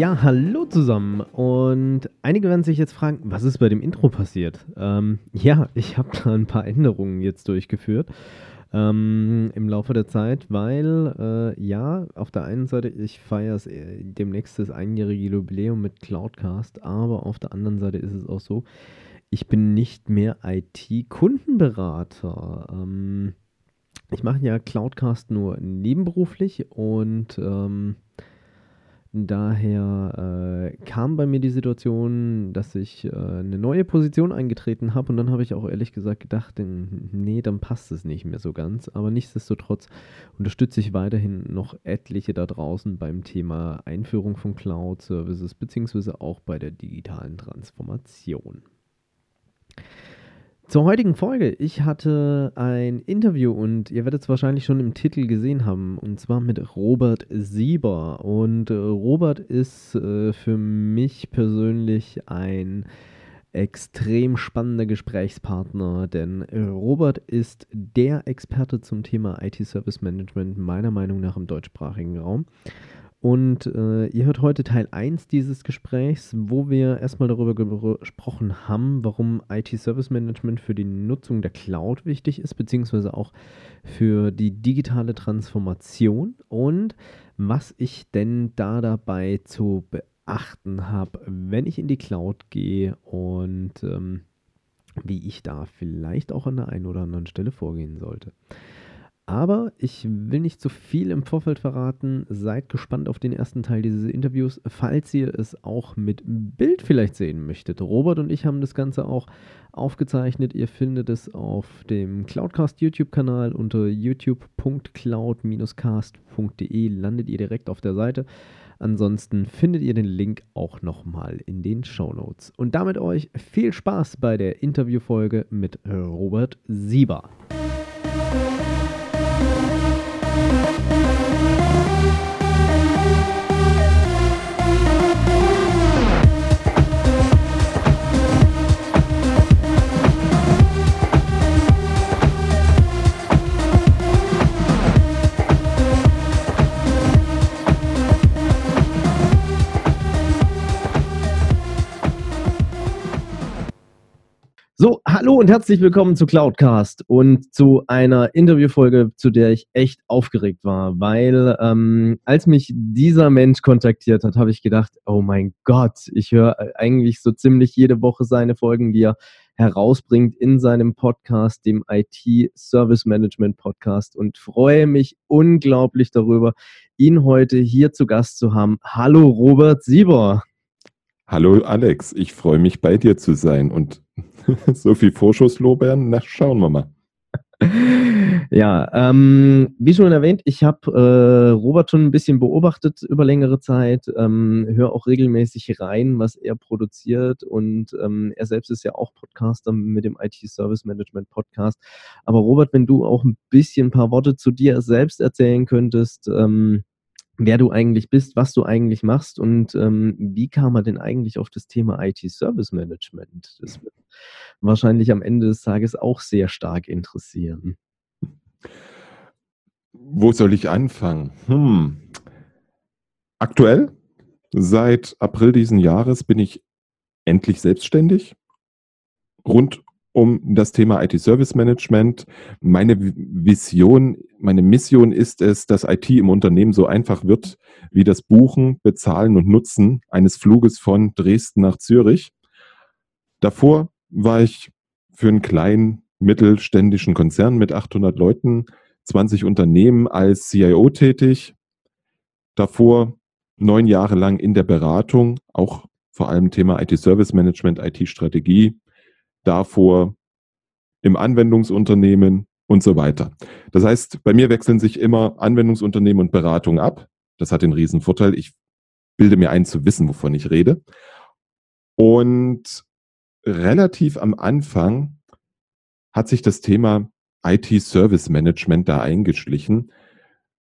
Ja, hallo zusammen. Und einige werden sich jetzt fragen, was ist bei dem Intro passiert? Ähm, ja, ich habe da ein paar Änderungen jetzt durchgeführt ähm, im Laufe der Zeit, weil äh, ja, auf der einen Seite, ich feiere äh, demnächst das einjährige Jubiläum mit Cloudcast, aber auf der anderen Seite ist es auch so, ich bin nicht mehr IT-Kundenberater. Ähm, ich mache ja Cloudcast nur nebenberuflich und ähm, Daher äh, kam bei mir die Situation, dass ich äh, eine neue Position eingetreten habe und dann habe ich auch ehrlich gesagt gedacht, nee, dann passt es nicht mehr so ganz. Aber nichtsdestotrotz unterstütze ich weiterhin noch etliche da draußen beim Thema Einführung von Cloud-Services beziehungsweise auch bei der digitalen Transformation. Zur heutigen Folge. Ich hatte ein Interview und ihr werdet es wahrscheinlich schon im Titel gesehen haben, und zwar mit Robert Sieber. Und äh, Robert ist äh, für mich persönlich ein extrem spannender Gesprächspartner, denn Robert ist der Experte zum Thema IT-Service Management meiner Meinung nach im deutschsprachigen Raum. Und äh, ihr hört heute Teil 1 dieses Gesprächs, wo wir erstmal darüber gesprochen haben, warum IT-Service Management für die Nutzung der Cloud wichtig ist, beziehungsweise auch für die digitale Transformation und was ich denn da dabei zu beachten habe, wenn ich in die Cloud gehe und ähm, wie ich da vielleicht auch an der einen oder anderen Stelle vorgehen sollte. Aber ich will nicht zu viel im Vorfeld verraten. Seid gespannt auf den ersten Teil dieses Interviews, falls ihr es auch mit Bild vielleicht sehen möchtet. Robert und ich haben das Ganze auch aufgezeichnet. Ihr findet es auf dem Cloudcast YouTube-Kanal unter youtube.cloud-cast.de. Landet ihr direkt auf der Seite. Ansonsten findet ihr den Link auch nochmal in den Show Notes. Und damit euch viel Spaß bei der Interviewfolge mit Robert Sieber. So, hallo und herzlich willkommen zu Cloudcast und zu einer Interviewfolge, zu der ich echt aufgeregt war, weil ähm, als mich dieser Mensch kontaktiert hat, habe ich gedacht, oh mein Gott, ich höre eigentlich so ziemlich jede Woche seine Folgen, die er herausbringt in seinem Podcast, dem IT Service Management Podcast und freue mich unglaublich darüber, ihn heute hier zu Gast zu haben. Hallo Robert Sieber. Hallo Alex, ich freue mich bei dir zu sein. Und so viel Vorschusslorbeeren, na schauen wir mal. Ja, ähm, wie schon erwähnt, ich habe äh, Robert schon ein bisschen beobachtet über längere Zeit, ähm, höre auch regelmäßig rein, was er produziert. Und ähm, er selbst ist ja auch Podcaster mit dem IT Service Management Podcast. Aber Robert, wenn du auch ein bisschen ein paar Worte zu dir selbst erzählen könntest, ähm, wer du eigentlich bist, was du eigentlich machst und ähm, wie kam man denn eigentlich auf das Thema IT-Service Management? Das wird wahrscheinlich am Ende des Tages auch sehr stark interessieren. Wo soll ich anfangen? Hm. Aktuell, seit April diesen Jahres, bin ich endlich selbstständig. Rund um das Thema IT-Service Management. Meine Vision, meine Mission ist es, dass IT im Unternehmen so einfach wird wie das Buchen, Bezahlen und Nutzen eines Fluges von Dresden nach Zürich. Davor war ich für einen kleinen mittelständischen Konzern mit 800 Leuten, 20 Unternehmen als CIO tätig. Davor neun Jahre lang in der Beratung, auch vor allem Thema IT-Service Management, IT-Strategie davor im Anwendungsunternehmen und so weiter. Das heißt, bei mir wechseln sich immer Anwendungsunternehmen und Beratung ab. Das hat den riesen Vorteil. Ich bilde mir ein, zu wissen, wovon ich rede. Und relativ am Anfang hat sich das Thema IT-Service Management da eingeschlichen.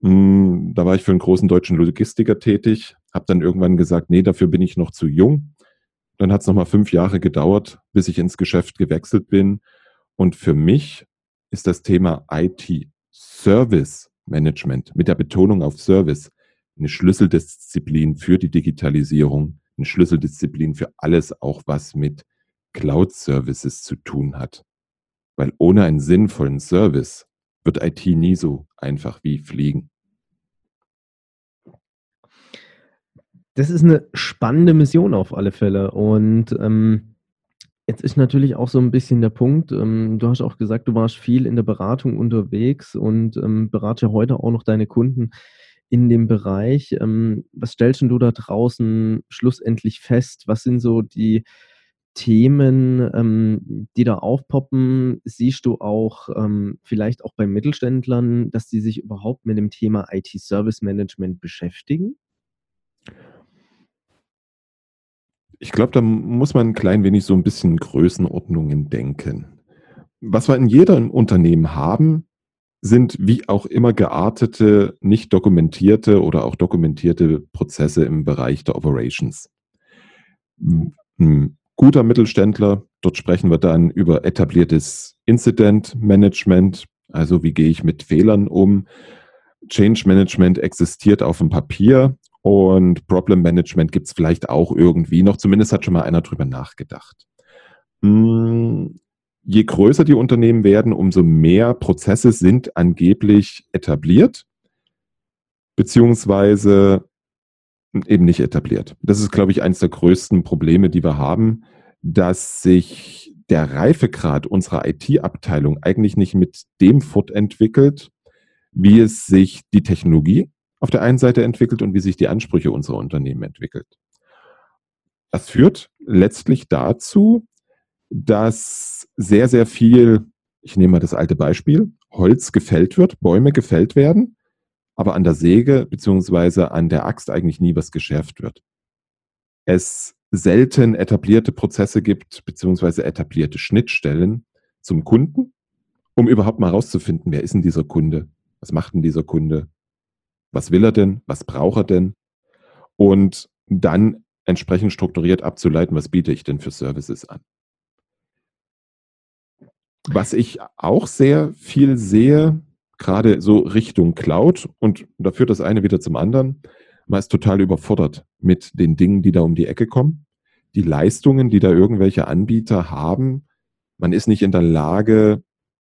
Hm, da war ich für einen großen deutschen Logistiker tätig, habe dann irgendwann gesagt, nee, dafür bin ich noch zu jung. Dann hat es nochmal fünf Jahre gedauert, bis ich ins Geschäft gewechselt bin. Und für mich ist das Thema IT-Service Management mit der Betonung auf Service eine Schlüsseldisziplin für die Digitalisierung, eine Schlüsseldisziplin für alles, auch was mit Cloud-Services zu tun hat. Weil ohne einen sinnvollen Service wird IT nie so einfach wie Fliegen. Das ist eine spannende Mission auf alle Fälle. Und ähm, jetzt ist natürlich auch so ein bisschen der Punkt, ähm, du hast auch gesagt, du warst viel in der Beratung unterwegs und ähm, berate heute auch noch deine Kunden in dem Bereich. Ähm, was stellst du da draußen schlussendlich fest? Was sind so die Themen, ähm, die da aufpoppen? Siehst du auch ähm, vielleicht auch bei Mittelständlern, dass die sich überhaupt mit dem Thema IT-Service Management beschäftigen? Ich glaube, da muss man ein klein wenig so ein bisschen Größenordnungen denken. Was wir in jedem Unternehmen haben, sind wie auch immer geartete, nicht dokumentierte oder auch dokumentierte Prozesse im Bereich der Operations. Ein guter Mittelständler, dort sprechen wir dann über etabliertes Incident Management, also wie gehe ich mit Fehlern um. Change Management existiert auf dem Papier und Problem Management gibt es vielleicht auch irgendwie noch. Zumindest hat schon mal einer drüber nachgedacht. Hm, je größer die Unternehmen werden, umso mehr Prozesse sind angeblich etabliert, beziehungsweise eben nicht etabliert. Das ist, glaube ich, eines der größten Probleme, die wir haben, dass sich der Reifegrad unserer IT-Abteilung eigentlich nicht mit dem fortentwickelt, wie es sich die Technologie auf der einen Seite entwickelt und wie sich die Ansprüche unserer Unternehmen entwickelt. Das führt letztlich dazu, dass sehr, sehr viel, ich nehme mal das alte Beispiel, Holz gefällt wird, Bäume gefällt werden, aber an der Säge beziehungsweise an der Axt eigentlich nie was geschärft wird. Es selten etablierte Prozesse gibt, beziehungsweise etablierte Schnittstellen zum Kunden, um überhaupt mal rauszufinden, wer ist denn dieser Kunde? Was macht denn dieser Kunde? Was will er denn? Was braucht er denn? Und dann entsprechend strukturiert abzuleiten, was biete ich denn für Services an? Was ich auch sehr viel sehe, gerade so Richtung Cloud, und da führt das eine wieder zum anderen, man ist total überfordert mit den Dingen, die da um die Ecke kommen. Die Leistungen, die da irgendwelche Anbieter haben, man ist nicht in der Lage,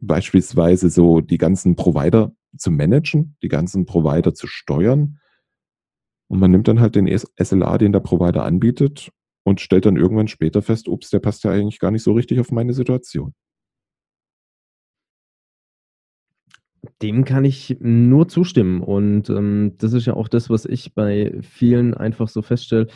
beispielsweise so die ganzen Provider zu managen, die ganzen Provider zu steuern. Und man nimmt dann halt den SLA, den der Provider anbietet und stellt dann irgendwann später fest, ups, der passt ja eigentlich gar nicht so richtig auf meine Situation. Dem kann ich nur zustimmen. Und ähm, das ist ja auch das, was ich bei vielen einfach so feststelle.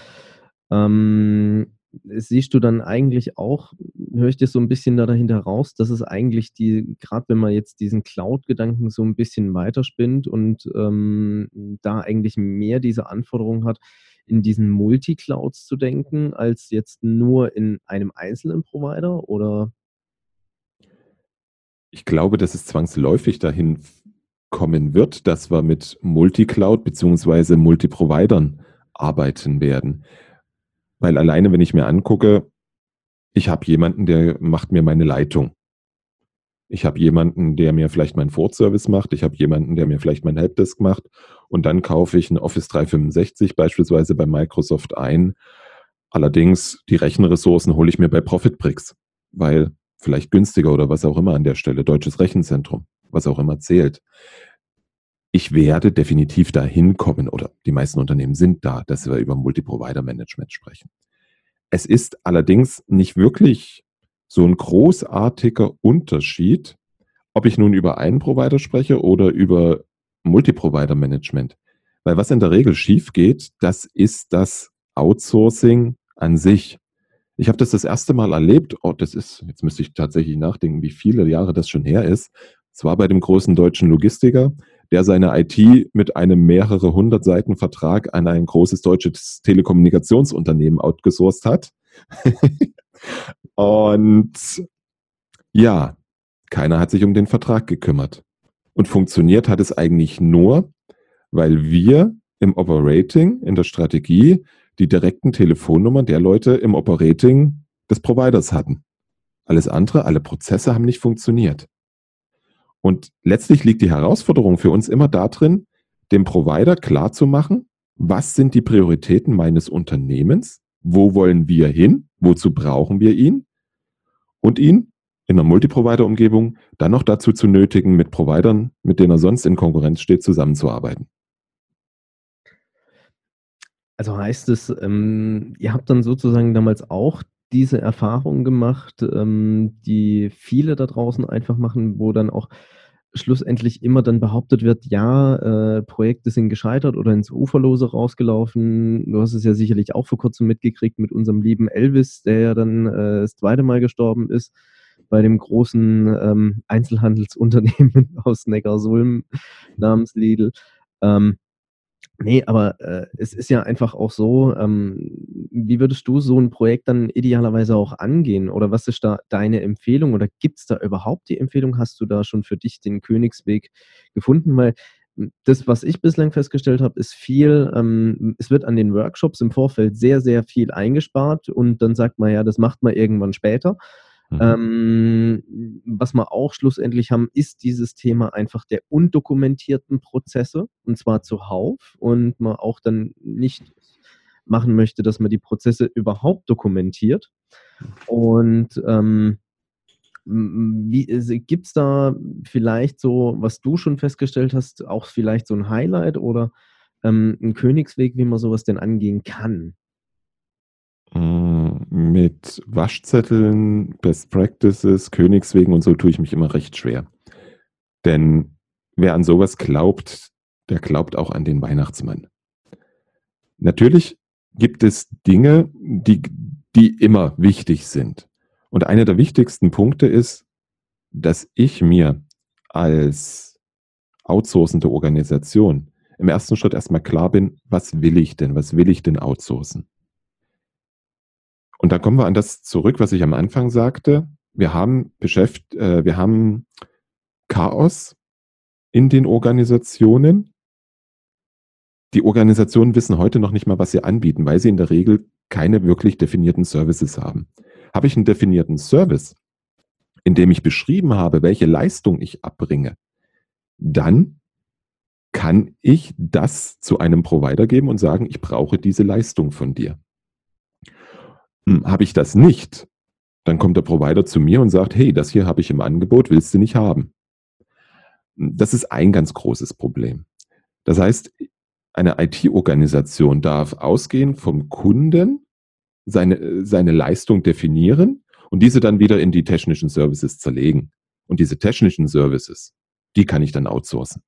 Ähm, siehst du dann eigentlich auch, höre ich dir so ein bisschen da dahinter raus, dass es eigentlich die, gerade wenn man jetzt diesen Cloud-Gedanken so ein bisschen weiterspinnt und ähm, da eigentlich mehr diese Anforderung hat, in diesen Multi-Clouds zu denken, als jetzt nur in einem einzelnen Provider oder ich glaube, dass es zwangsläufig dahin kommen wird, dass wir mit Multicloud beziehungsweise Multiprovidern arbeiten werden. Weil alleine, wenn ich mir angucke, ich habe jemanden, der macht mir meine Leitung. Ich habe jemanden, der mir vielleicht meinen Fortservice macht. Ich habe jemanden, der mir vielleicht mein Helpdesk macht. Und dann kaufe ich ein Office 365 beispielsweise bei Microsoft ein. Allerdings die Rechenressourcen hole ich mir bei Profitbricks, weil vielleicht günstiger oder was auch immer an der Stelle, deutsches Rechenzentrum, was auch immer zählt. Ich werde definitiv dahin kommen oder die meisten Unternehmen sind da, dass wir über Multi-Provider-Management sprechen. Es ist allerdings nicht wirklich so ein großartiger Unterschied, ob ich nun über einen Provider spreche oder über Multi-Provider-Management. Weil was in der Regel schief geht, das ist das Outsourcing an sich. Ich habe das das erste Mal erlebt. Oh, das ist, jetzt müsste ich tatsächlich nachdenken, wie viele Jahre das schon her ist. Es war bei dem großen deutschen Logistiker. Der seine IT mit einem mehrere hundert Seiten Vertrag an ein großes deutsches Telekommunikationsunternehmen outgesourced hat. Und ja, keiner hat sich um den Vertrag gekümmert. Und funktioniert hat es eigentlich nur, weil wir im Operating, in der Strategie, die direkten Telefonnummern der Leute im Operating des Providers hatten. Alles andere, alle Prozesse haben nicht funktioniert. Und letztlich liegt die Herausforderung für uns immer darin, dem Provider klarzumachen, was sind die Prioritäten meines Unternehmens, wo wollen wir hin, wozu brauchen wir ihn? Und ihn in einer Multiprovider-Umgebung dann noch dazu zu nötigen, mit Providern, mit denen er sonst in Konkurrenz steht, zusammenzuarbeiten. Also heißt es, ähm, ihr habt dann sozusagen damals auch diese Erfahrung gemacht, ähm, die viele da draußen einfach machen, wo dann auch schlussendlich immer dann behauptet wird, ja, äh, Projekte sind gescheitert oder ins Uferlose rausgelaufen. Du hast es ja sicherlich auch vor kurzem mitgekriegt mit unserem lieben Elvis, der ja dann äh, das zweite Mal gestorben ist bei dem großen ähm, Einzelhandelsunternehmen aus Neckarsulm namens Lidl. Ähm, Nee, aber äh, es ist ja einfach auch so, ähm, wie würdest du so ein Projekt dann idealerweise auch angehen? Oder was ist da deine Empfehlung? Oder gibt es da überhaupt die Empfehlung? Hast du da schon für dich den Königsweg gefunden? Weil hm, das, was ich bislang festgestellt habe, ist viel, ähm, es wird an den Workshops im Vorfeld sehr, sehr viel eingespart und dann sagt man ja, das macht man irgendwann später. Mhm. Ähm, was wir auch schlussendlich haben, ist dieses Thema einfach der undokumentierten Prozesse und zwar zuhauf und man auch dann nicht machen möchte, dass man die Prozesse überhaupt dokumentiert. Und ähm, gibt es da vielleicht so, was du schon festgestellt hast, auch vielleicht so ein Highlight oder ähm, ein Königsweg, wie man sowas denn angehen kann? Mm, mit Waschzetteln, Best Practices, Königswegen und so tue ich mich immer recht schwer. Denn wer an sowas glaubt, der glaubt auch an den Weihnachtsmann. Natürlich gibt es Dinge, die, die immer wichtig sind. Und einer der wichtigsten Punkte ist, dass ich mir als outsourcende Organisation im ersten Schritt erstmal klar bin, was will ich denn, was will ich denn outsourcen? Und da kommen wir an das zurück, was ich am Anfang sagte. Wir haben beschäft, äh, wir haben Chaos in den Organisationen. Die Organisationen wissen heute noch nicht mal, was sie anbieten, weil sie in der Regel keine wirklich definierten Services haben. Habe ich einen definierten Service, in dem ich beschrieben habe, welche Leistung ich abbringe, dann kann ich das zu einem Provider geben und sagen, ich brauche diese Leistung von dir. Hm, habe ich das nicht, dann kommt der Provider zu mir und sagt, hey, das hier habe ich im Angebot, willst du nicht haben? Hm, das ist ein ganz großes Problem. Das heißt, eine IT-Organisation darf ausgehen vom Kunden, seine, seine Leistung definieren und diese dann wieder in die technischen Services zerlegen. Und diese technischen Services, die kann ich dann outsourcen.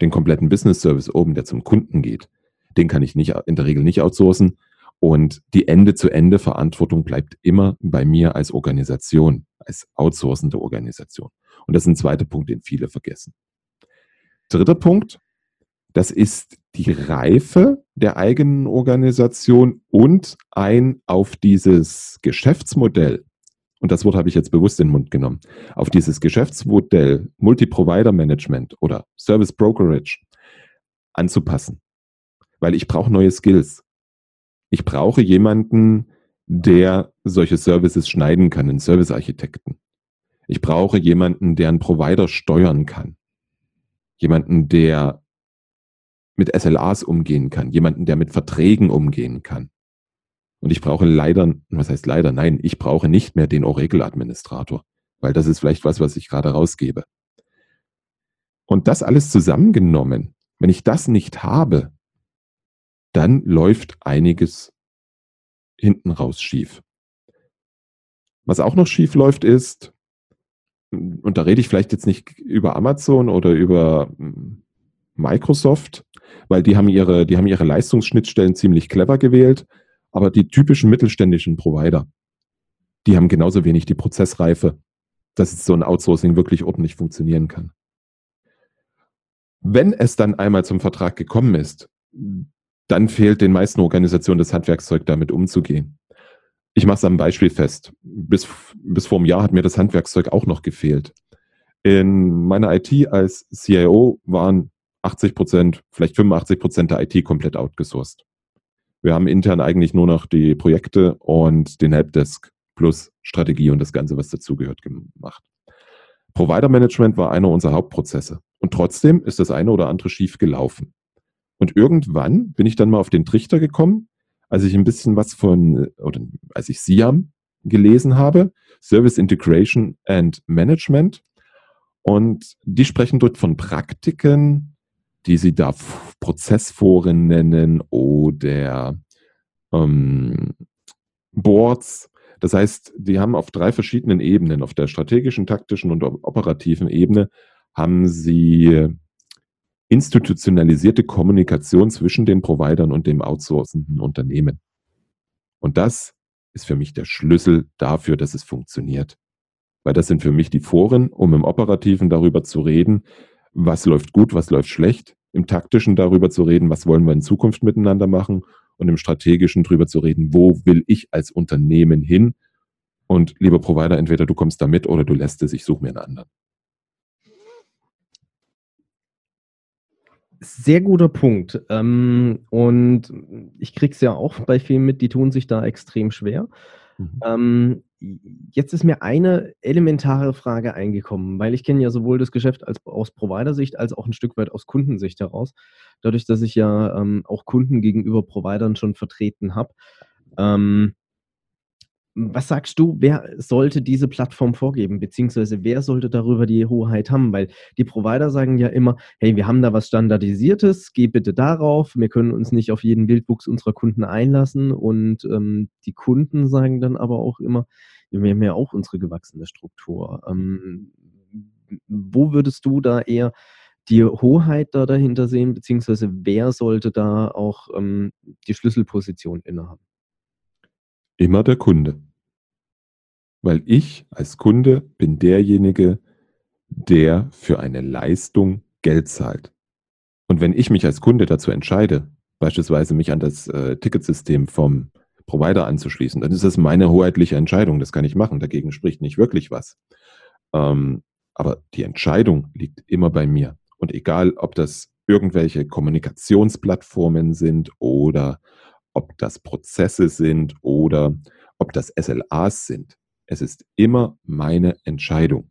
Den kompletten Business Service oben, der zum Kunden geht, den kann ich nicht, in der Regel nicht outsourcen, und die Ende-zu-Ende-Verantwortung bleibt immer bei mir als Organisation, als outsourcende Organisation. Und das ist ein zweiter Punkt, den viele vergessen. Dritter Punkt, das ist die Reife der eigenen Organisation und ein auf dieses Geschäftsmodell, und das Wort habe ich jetzt bewusst in den Mund genommen, auf dieses Geschäftsmodell Multi-Provider-Management oder Service Brokerage anzupassen. Weil ich brauche neue Skills. Ich brauche jemanden, der solche Services schneiden kann, einen Servicearchitekten. Ich brauche jemanden, der einen Provider steuern kann. Jemanden, der mit SLAs umgehen kann. Jemanden, der mit Verträgen umgehen kann. Und ich brauche leider, was heißt leider? Nein, ich brauche nicht mehr den Oracle-Administrator, weil das ist vielleicht was, was ich gerade rausgebe. Und das alles zusammengenommen, wenn ich das nicht habe, dann läuft einiges hinten raus schief. Was auch noch schief läuft ist, und da rede ich vielleicht jetzt nicht über Amazon oder über hm, Microsoft, weil die haben ihre, die haben ihre Leistungsschnittstellen ziemlich clever gewählt, aber die typischen mittelständischen Provider, die haben genauso wenig die Prozessreife, dass so ein Outsourcing wirklich ordentlich funktionieren kann. Wenn es dann einmal zum Vertrag gekommen ist, dann fehlt den meisten Organisationen das Handwerkszeug, damit umzugehen. Ich mache es am Beispiel fest. Bis, bis vor einem Jahr hat mir das Handwerkszeug auch noch gefehlt. In meiner IT als CIO waren 80 Prozent, vielleicht 85 Prozent der IT komplett outgesourced. Wir haben intern eigentlich nur noch die Projekte und den Helpdesk plus Strategie und das Ganze, was dazugehört, gemacht. Provider Management war einer unserer Hauptprozesse. Und trotzdem ist das eine oder andere schief gelaufen. Und irgendwann bin ich dann mal auf den Trichter gekommen, als ich ein bisschen was von, oder als ich SIAM gelesen habe, Service Integration and Management. Und die sprechen dort von Praktiken, die sie da Prozessforen nennen oder ähm, Boards. Das heißt, die haben auf drei verschiedenen Ebenen, auf der strategischen, taktischen und operativen Ebene, haben sie institutionalisierte Kommunikation zwischen den Providern und dem outsourcenden Unternehmen. Und das ist für mich der Schlüssel dafür, dass es funktioniert. Weil das sind für mich die Foren, um im Operativen darüber zu reden, was läuft gut, was läuft schlecht, im Taktischen darüber zu reden, was wollen wir in Zukunft miteinander machen und im Strategischen darüber zu reden, wo will ich als Unternehmen hin. Und lieber Provider, entweder du kommst da mit oder du lässt es, ich suche mir einen anderen. Sehr guter Punkt. Ähm, und ich kriege es ja auch bei vielen mit, die tun sich da extrem schwer. Mhm. Ähm, jetzt ist mir eine elementare Frage eingekommen, weil ich kenne ja sowohl das Geschäft als, aus Provider-Sicht als auch ein Stück weit aus Kundensicht heraus. Dadurch, dass ich ja ähm, auch Kunden gegenüber Providern schon vertreten habe. Ähm, was sagst du, wer sollte diese Plattform vorgeben, beziehungsweise wer sollte darüber die Hoheit haben? Weil die Provider sagen ja immer, hey, wir haben da was Standardisiertes, geh bitte darauf, wir können uns nicht auf jeden Wildwuchs unserer Kunden einlassen. Und ähm, die Kunden sagen dann aber auch immer, wir haben ja auch unsere gewachsene Struktur. Ähm, wo würdest du da eher die Hoheit da dahinter sehen, beziehungsweise wer sollte da auch ähm, die Schlüsselposition innehaben? Immer der Kunde. Weil ich als Kunde bin derjenige, der für eine Leistung Geld zahlt. Und wenn ich mich als Kunde dazu entscheide, beispielsweise mich an das äh, Ticketsystem vom Provider anzuschließen, dann ist das meine hoheitliche Entscheidung. Das kann ich machen. Dagegen spricht nicht wirklich was. Ähm, aber die Entscheidung liegt immer bei mir. Und egal, ob das irgendwelche Kommunikationsplattformen sind oder ob das Prozesse sind oder ob das SLAs sind. Es ist immer meine Entscheidung.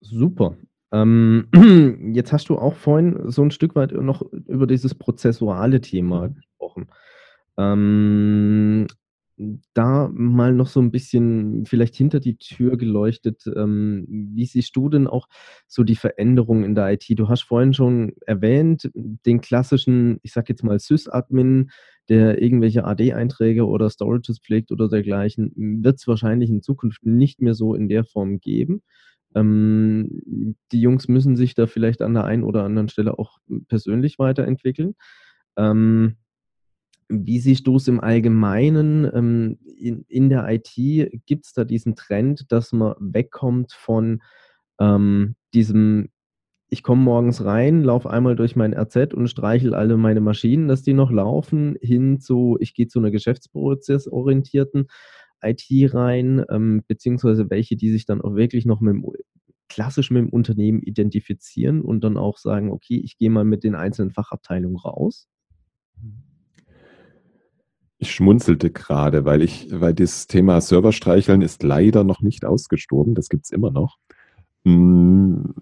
Super. Ähm, jetzt hast du auch vorhin so ein Stück weit noch über dieses prozessuale Thema mhm. gesprochen. Ähm, da mal noch so ein bisschen vielleicht hinter die Tür geleuchtet. Ähm, wie siehst du denn auch so die Veränderungen in der IT? Du hast vorhin schon erwähnt, den klassischen, ich sage jetzt mal Sys-Admin, der irgendwelche AD-Einträge oder Storages pflegt oder dergleichen, wird es wahrscheinlich in Zukunft nicht mehr so in der Form geben. Ähm, die Jungs müssen sich da vielleicht an der einen oder anderen Stelle auch persönlich weiterentwickeln. Ähm, wie siehst du es im Allgemeinen ähm, in, in der IT? Gibt es da diesen Trend, dass man wegkommt von ähm, diesem, ich komme morgens rein, laufe einmal durch mein RZ und streichel alle meine Maschinen, dass die noch laufen, hin zu, ich gehe zu einer geschäftsprozessorientierten IT rein, ähm, beziehungsweise welche, die sich dann auch wirklich noch mit dem, klassisch mit dem Unternehmen identifizieren und dann auch sagen, okay, ich gehe mal mit den einzelnen Fachabteilungen raus? Ich schmunzelte gerade, weil ich, weil das Thema Serverstreicheln ist leider noch nicht ausgestorben. Das gibt es immer noch. Hm,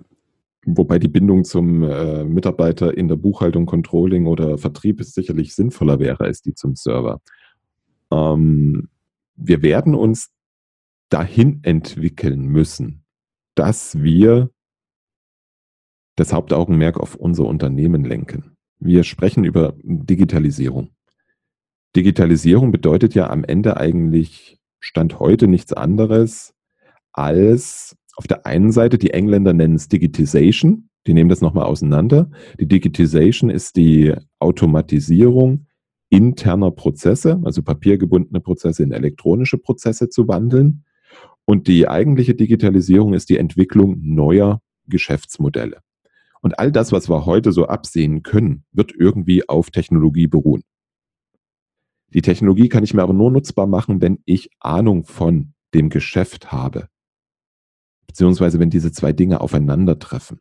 wobei die Bindung zum äh, Mitarbeiter in der Buchhaltung, Controlling oder Vertrieb ist sicherlich sinnvoller wäre als die zum Server. Ähm, wir werden uns dahin entwickeln müssen, dass wir das Hauptaugenmerk auf unser Unternehmen lenken. Wir sprechen über Digitalisierung. Digitalisierung bedeutet ja am Ende eigentlich Stand heute nichts anderes als auf der einen Seite, die Engländer nennen es Digitization, die nehmen das nochmal auseinander. Die Digitization ist die Automatisierung interner Prozesse, also papiergebundene Prozesse in elektronische Prozesse zu wandeln. Und die eigentliche Digitalisierung ist die Entwicklung neuer Geschäftsmodelle. Und all das, was wir heute so absehen können, wird irgendwie auf Technologie beruhen. Die Technologie kann ich mir aber nur nutzbar machen, wenn ich Ahnung von dem Geschäft habe. Beziehungsweise wenn diese zwei Dinge aufeinandertreffen.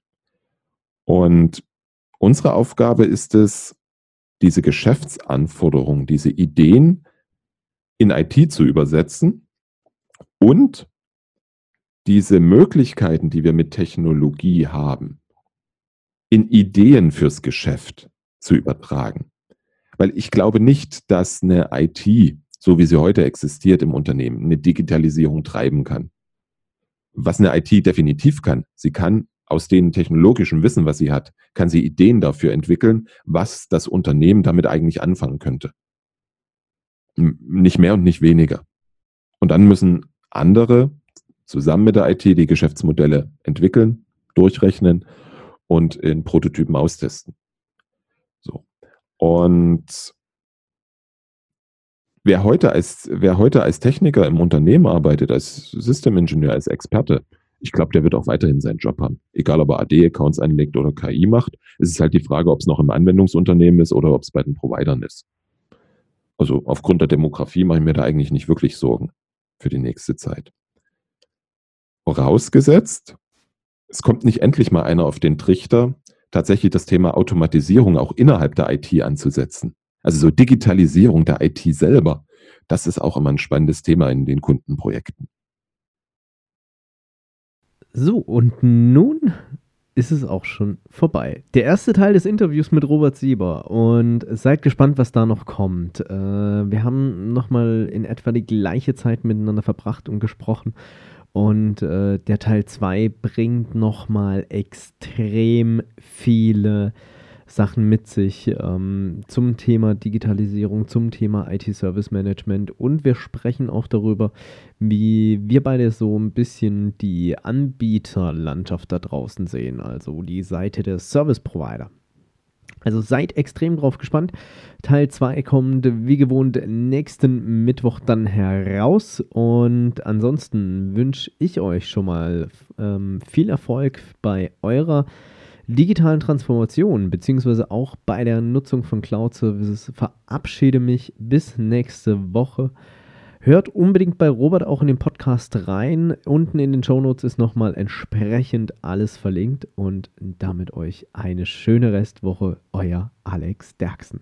Und unsere Aufgabe ist es, diese Geschäftsanforderungen, diese Ideen in IT zu übersetzen und diese Möglichkeiten, die wir mit Technologie haben, in Ideen fürs Geschäft zu übertragen. Weil ich glaube nicht, dass eine IT, so wie sie heute existiert im Unternehmen, eine Digitalisierung treiben kann. Was eine IT definitiv kann, sie kann aus dem technologischen Wissen, was sie hat, kann sie Ideen dafür entwickeln, was das Unternehmen damit eigentlich anfangen könnte. Nicht mehr und nicht weniger. Und dann müssen andere zusammen mit der IT die Geschäftsmodelle entwickeln, durchrechnen und in Prototypen austesten. So. Und wer heute als, wer heute als Techniker im Unternehmen arbeitet, als Systemingenieur, als Experte, ich glaube, der wird auch weiterhin seinen Job haben. Egal, ob er AD-Accounts anlegt oder KI macht. Es ist halt die Frage, ob es noch im Anwendungsunternehmen ist oder ob es bei den Providern ist. Also aufgrund der Demografie mache ich mir da eigentlich nicht wirklich Sorgen für die nächste Zeit. Vorausgesetzt, es kommt nicht endlich mal einer auf den Trichter, tatsächlich das Thema Automatisierung auch innerhalb der IT anzusetzen. Also so Digitalisierung der IT selber, das ist auch immer ein spannendes Thema in den Kundenprojekten. So, und nun ist es auch schon vorbei. Der erste Teil des Interviews mit Robert Sieber und seid gespannt, was da noch kommt. Äh, wir haben nochmal in etwa die gleiche Zeit miteinander verbracht und gesprochen und äh, der Teil 2 bringt nochmal extrem viele Sachen mit sich ähm, zum Thema Digitalisierung, zum Thema IT-Service Management und wir sprechen auch darüber, wie wir beide so ein bisschen die Anbieterlandschaft da draußen sehen, also die Seite der Service Provider. Also seid extrem drauf gespannt. Teil 2 kommt wie gewohnt nächsten Mittwoch dann heraus. Und ansonsten wünsche ich euch schon mal ähm, viel Erfolg bei eurer digitalen Transformation, beziehungsweise auch bei der Nutzung von Cloud Services. Verabschiede mich bis nächste Woche. Hört unbedingt bei Robert auch in den Podcast rein. Unten in den Show Notes ist nochmal entsprechend alles verlinkt. Und damit euch eine schöne Restwoche. Euer Alex Derksen.